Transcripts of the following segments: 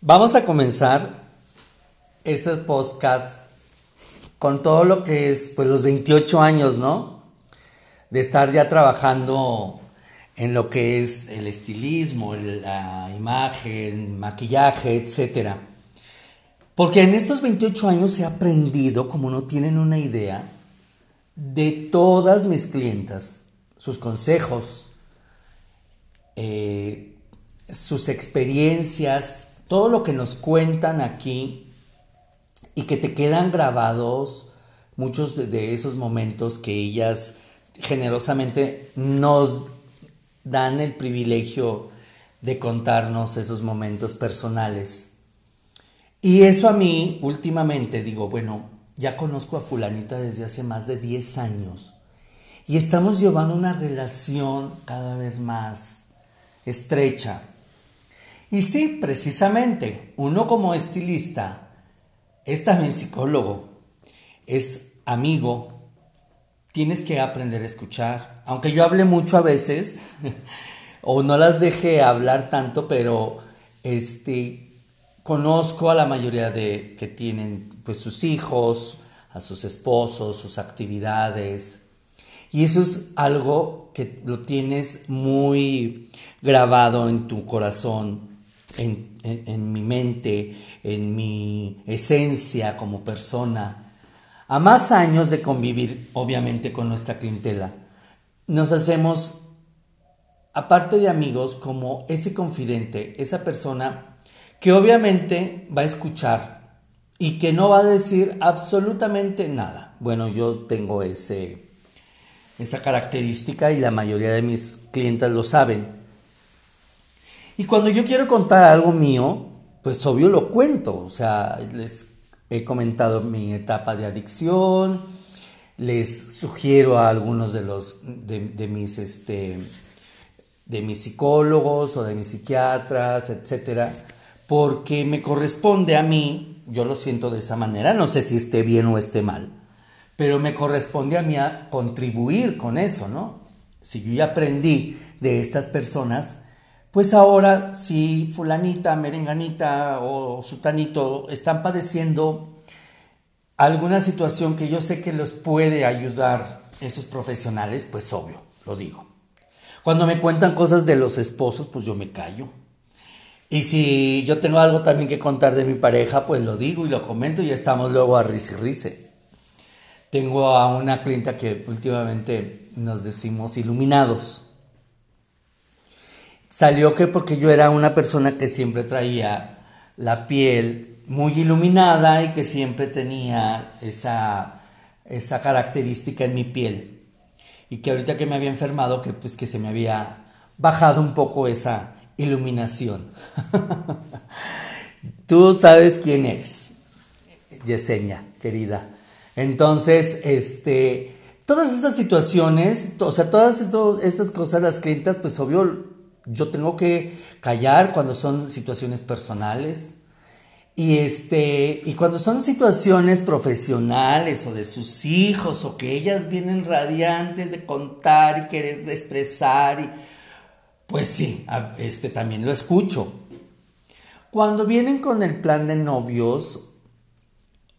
Vamos a comenzar estos podcasts con todo lo que es, pues los 28 años, ¿no? De estar ya trabajando en lo que es el estilismo, la imagen, maquillaje, etc. Porque en estos 28 años he aprendido, como no tienen una idea, de todas mis clientas, sus consejos, eh, sus experiencias, todo lo que nos cuentan aquí y que te quedan grabados muchos de, esos momentos que ellas generosamente nos dan el privilegio de contarnos esos momentos personales. Y eso a mí últimamente digo, bueno, ya conozco a fulanita desde hace más de 10 años y estamos llevando una relación cada vez más estrecha. Y sí, precisamente, uno como estilista es también psicólogo, es amigo, tienes que aprender a escuchar. Aunque yo hable mucho a veces, o no las deje hablar tanto, pero este, conozco a la mayoría de que tienen pues sus hijos, a sus esposos, sus actividades. Y eso es algo que lo tienes muy grabado en tu corazón en, mi mente, en mi esencia como persona. A más años de convivir, obviamente, con nuestra clientela, nos hacemos, aparte de amigos, como ese confidente, esa persona que obviamente va a escuchar y que no va a decir absolutamente nada. Bueno, yo tengo ese, esa característica y la mayoría de mis clientes lo saben. Y cuando yo quiero contar algo mío, pues obvio lo cuento. O sea, les he comentado mi etapa de adicción, les sugiero a algunos de los de, mis este de mis psicólogos o de mis psiquiatras, etcétera, porque me corresponde a mí, yo lo siento de esa manera, no sé si esté bien o esté mal, pero me corresponde a mí a contribuir con eso, ¿no? Si yo ya aprendí de estas personas, pues ahora si fulanita, merenganita o sutanito están padeciendo alguna situación que yo sé que los puede ayudar estos profesionales, pues obvio, lo digo. Cuando me cuentan cosas de los esposos, pues yo me callo. Y si yo tengo algo también que contar de mi pareja, pues lo digo y lo comento y estamos luego a risa y Tengo a una clienta que últimamente nos decimos iluminados Salió que porque yo era una persona que siempre traía la piel muy iluminada y que siempre tenía esa, esa característica en mi piel. Y que ahorita que me había enfermado, que pues que se me había bajado un poco esa iluminación. Tú sabes quién eres, Yesenia, querida. Entonces, este, todas estas situaciones, o sea, todas estas cosas, las clientas, pues obvio, yo tengo que callar cuando son situaciones personales. Y, este, y cuando son situaciones profesionales o de sus hijos o que ellas vienen radiantes de contar y querer expresar, y, pues sí, este, también lo escucho. Cuando vienen con el plan de novios,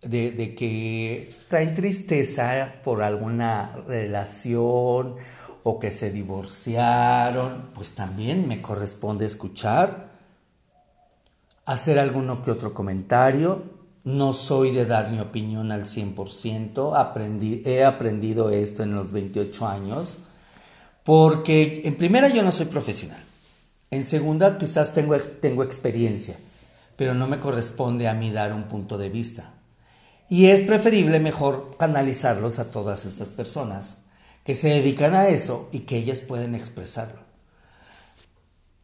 de, de que traen tristeza por alguna relación o que se divorciaron, pues también me corresponde escuchar, hacer alguno que otro comentario. No soy de dar mi opinión al 100%, aprendí, he aprendido esto en los 28 años, porque en primera yo no soy profesional, en segunda quizás tengo, tengo experiencia, pero no me corresponde a mí dar un punto de vista. Y es preferible mejor canalizarlos a todas estas personas que se dedican a eso y que ellas pueden expresarlo.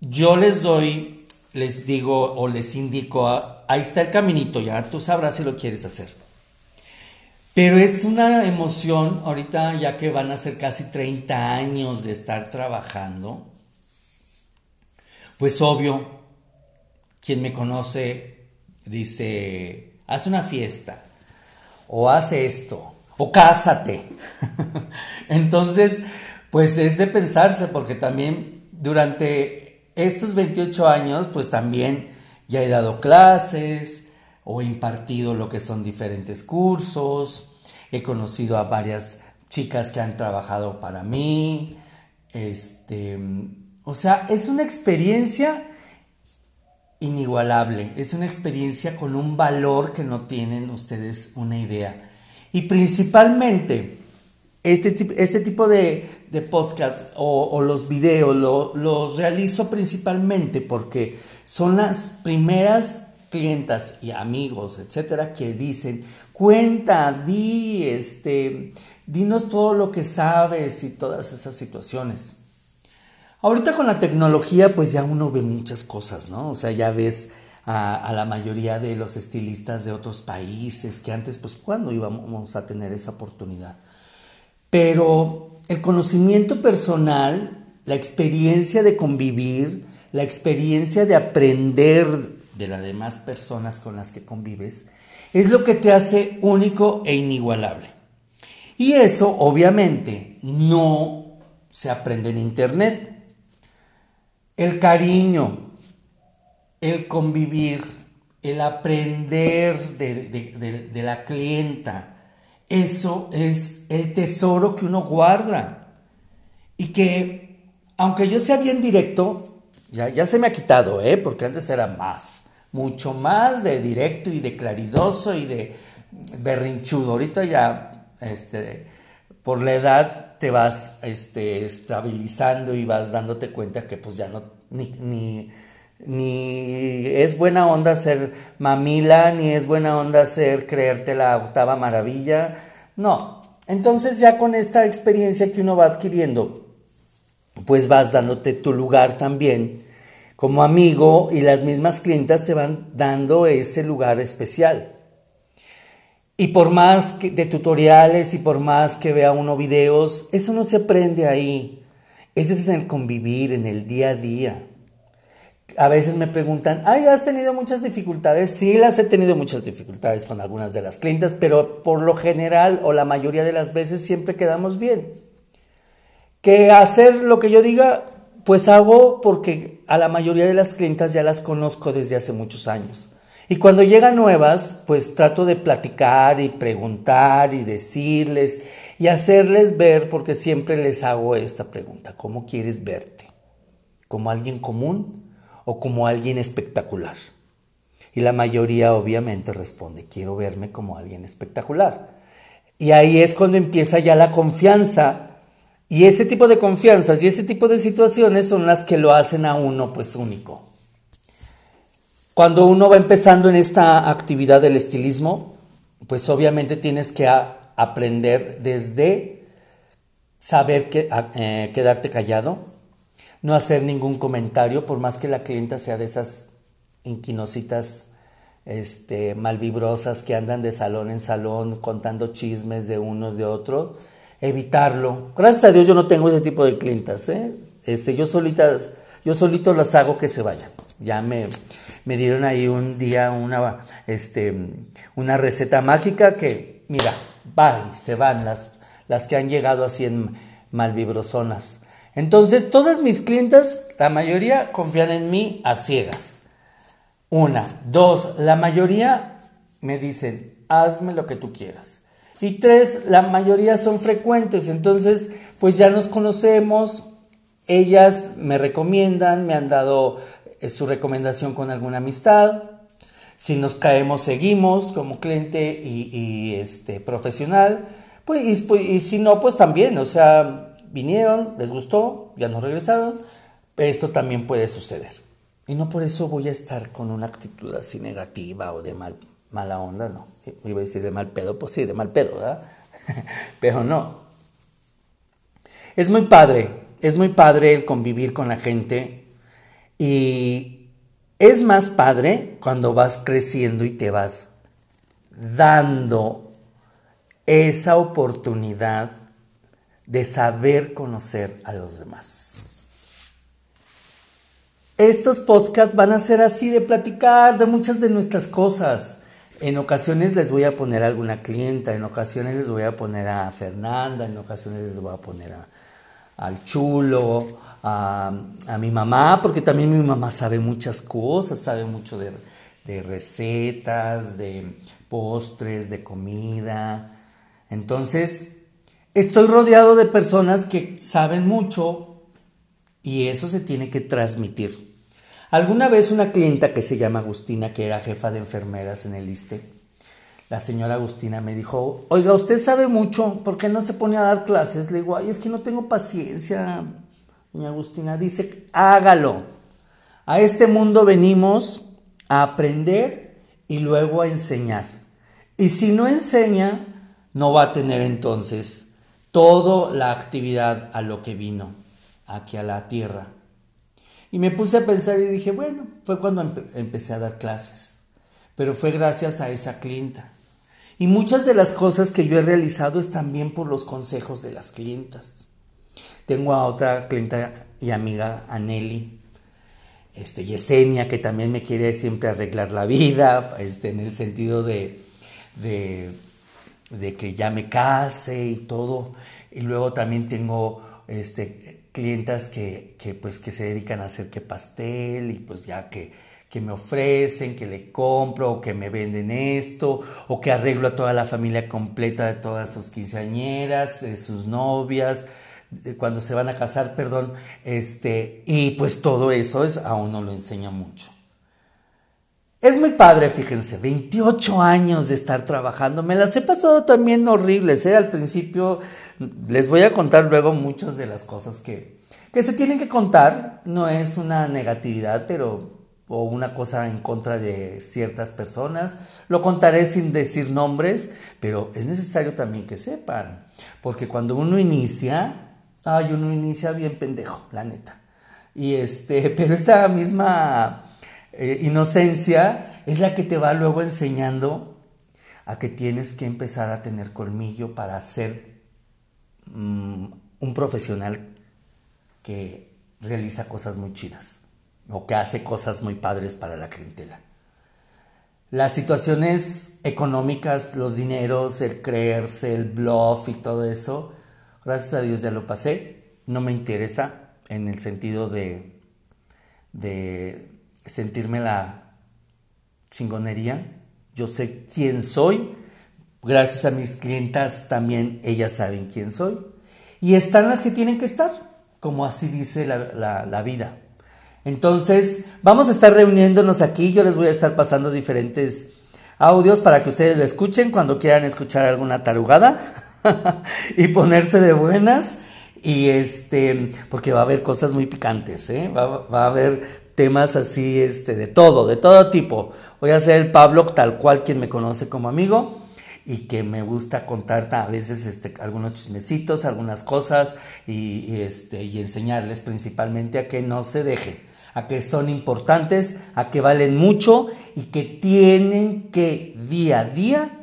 Yo les doy, les digo o les indico, ahí está el caminito, ya tú sabrás si lo quieres hacer. Pero es una emoción, ahorita ya que van a ser casi 30 años de estar trabajando, pues obvio, quien me conoce dice, haz una fiesta o haz esto o cásate. Entonces, pues es de pensarse, porque también durante estos 28 años, pues también Ya he dado clases o he impartido lo que son diferentes cursos, he conocido a varias chicas que han trabajado para mí, este, o sea, es una experiencia inigualable, es una experiencia con un valor que no tienen ustedes una idea. Y principalmente, este, este tipo de, de podcasts o, los videos los realizo principalmente porque son las primeras clientas y amigos, etcétera, que dicen, cuenta, di, este, dinos todo lo que sabes y todas esas situaciones. Ahorita con la tecnología pues ya uno ve muchas cosas, ¿no? O sea, ya ves a, la mayoría de los estilistas de otros países que antes pues cuándo íbamos a tener esa oportunidad. Pero el conocimiento personal, la experiencia de convivir, la experiencia de aprender de las demás personas con las que convives, es lo que te hace único e inigualable. Y eso obviamente no se aprende en Internet. El cariño, el convivir, el aprender de, la clienta, eso es el tesoro que uno guarda. Y que, aunque yo sea bien directo, ya, ya se me ha quitado, ¿eh? porque antes era más, mucho más de directo y de claridoso y de berrinchudo. Ahorita ya, este, por la edad, te vas este, estabilizando y vas dándote cuenta que pues ya no, ni, es buena onda ser mamila, ni es buena onda ser creerte la octava maravilla. No, entonces ya con esta experiencia que uno va adquiriendo, pues vas dándote tu lugar también como amigo y las mismas clientas te van dando ese lugar especial. Y por más que de tutoriales y por más que vea uno videos, eso no se aprende ahí. Ese es en el convivir, en el día a día. A veces me preguntan, ay, ¿has tenido muchas dificultades? Sí, las he tenido muchas dificultades con algunas de las clientas, pero por lo general o la mayoría de las veces siempre quedamos bien. Que hacer lo que yo diga, pues hago porque a la mayoría de las clientas ya las conozco desde hace muchos años. Y cuando llegan nuevas, pues trato de platicar y preguntar y decirles y hacerles ver, porque siempre les hago esta pregunta, ¿cómo quieres verte? ¿Como alguien común o como alguien espectacular? Y la mayoría obviamente responde, quiero verme como alguien espectacular. Y ahí es cuando empieza ya la confianza. Y ese tipo de confianzas y ese tipo de situaciones son las que lo hacen a uno pues único. Cuando uno va empezando en esta actividad del estilismo, pues obviamente tienes que aprender desde saber que, eh, quedarte callado, no hacer ningún comentario, por más que la clienta sea de esas inquinositas este, malvibrosas que andan de salón en salón contando chismes de unos de otros, evitarlo. Gracias a Dios yo no tengo ese tipo de clientas, ¿eh? este, yo, solitas, yo solito las hago que se vayan. Ya me, me dieron ahí un día una, este, una receta mágica que, mira, va se van las, las que han llegado así en malvibrosonas. Entonces, todas mis clientes, la mayoría confían en mí a ciegas. Una. Dos, la mayoría me dicen, hazme lo que tú quieras. Y tres, la mayoría son frecuentes, entonces pues ya nos conocemos, ellas me recomiendan, me han dado es su recomendación con alguna amistad. Si nos caemos, seguimos como cliente y, este, profesional. Pues, pues, y, si no, pues también, o sea, vinieron, les gustó, ya nos regresaron. Esto también puede suceder. Y no por eso voy a estar con una actitud así negativa o de mal, mala onda, no. Iba a decir de mal pedo, pues sí, de mal pedo, ¿verdad? Pero no. Es muy padre, es muy padre el convivir con la gente y es más padre cuando vas creciendo y te vas dando esa oportunidad de saber conocer a los demás. Estos podcasts van a ser así de platicar de muchas de nuestras cosas. En ocasiones les voy a poner a alguna clienta, en ocasiones les voy a poner a Fernanda, en ocasiones les voy a poner a, al chulo, a, mi mamá, porque también mi mamá sabe muchas cosas, sabe mucho de, de recetas, de postres, de comida. Entonces, estoy rodeado de personas que saben mucho y eso se tiene que transmitir. Alguna vez una clienta que se llama Agustina, que era jefa de enfermeras en el ISTE, la señora Agustina me dijo, oiga, usted sabe mucho, ¿por qué no se pone a dar clases? Le digo, ay, es que no tengo paciencia. Doña Agustina dice, hágalo. A este mundo venimos a aprender y luego a enseñar. Y si no enseña, no va a tener entonces toda la actividad a lo que vino aquí a la tierra. Y me puse a pensar y dije, bueno, fue cuando empecé a dar clases, pero fue gracias a esa clienta. Y muchas de las cosas que yo he realizado es también por los consejos de las clientas. Tengo a otra clienta y amiga, Aneli, este, Yesenia, que también me quiere siempre arreglar la vida, este, en el sentido de, de, de que ya me case y todo. Y luego también tengo este, clientas que, que, pues, que se dedican a hacer que pastel y pues ya que, que me ofrecen, que le compro, o que me venden esto, o que arreglo a toda la familia completa de todas sus quinceañeras, de sus novias, cuando se van a casar, perdón, este, y pues todo eso es, a uno lo enseña mucho. Es muy padre, fíjense, 28 años de estar trabajando. Me las he pasado también horribles, ¿eh? Al principio les voy a contar luego muchas de las cosas que, que se tienen que contar. No es una negatividad, pero o una cosa en contra de ciertas personas. Lo contaré sin decir nombres, pero es necesario también que sepan, porque cuando uno inicia, ay, uno inicia bien pendejo, la neta. Y este, pero esa misma eh, inocencia es la que te va luego enseñando a que tienes que empezar a tener colmillo para ser mm, un profesional que realiza cosas muy chidas o que hace cosas muy padres para la clientela. Las situaciones económicas, los dineros, el creerse, el bluff y todo eso, gracias a Dios ya lo pasé. No me interesa en el sentido de, de sentirme la chingonería. Yo sé quién soy. Gracias a mis clientas también ellas saben quién soy. Y están las que tienen que estar, como así dice la, la vida. Entonces, vamos a estar reuniéndonos aquí. Yo les voy a estar pasando diferentes audios para que ustedes lo escuchen cuando quieran escuchar alguna tarugada y ponerse de buenas. Y este, porque va a haber cosas muy picantes, ¿eh? va, va a haber temas así, este, de todo, de todo tipo. Voy a ser el Pablo tal cual quien me conoce como amigo y que me gusta contar a veces este, algunos chismecitos, algunas cosas y, este, y enseñarles principalmente a que no se dejen, a que son importantes, a que valen mucho y que tienen que día a día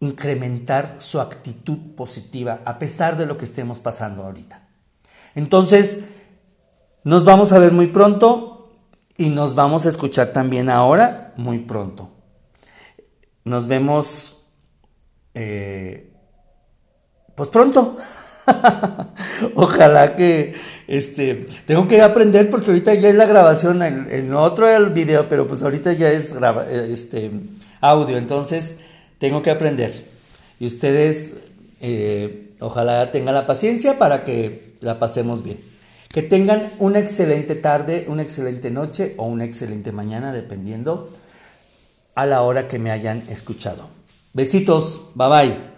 incrementar su actitud positiva a pesar de lo que estemos pasando ahorita. Entonces, nos vamos a ver muy pronto y nos vamos a escuchar también ahora muy pronto. Nos vemos eh, pues pronto. Ojalá que este tengo que aprender porque ahorita ya es la grabación, en, otro era el video, pero pues ahorita ya es este audio, entonces tengo que aprender. Y ustedes eh, ojalá tengan la paciencia para que la pasemos bien. Que tengan una excelente tarde, una excelente noche o una excelente mañana, dependiendo a la hora que me hayan escuchado. Besitos, bye bye.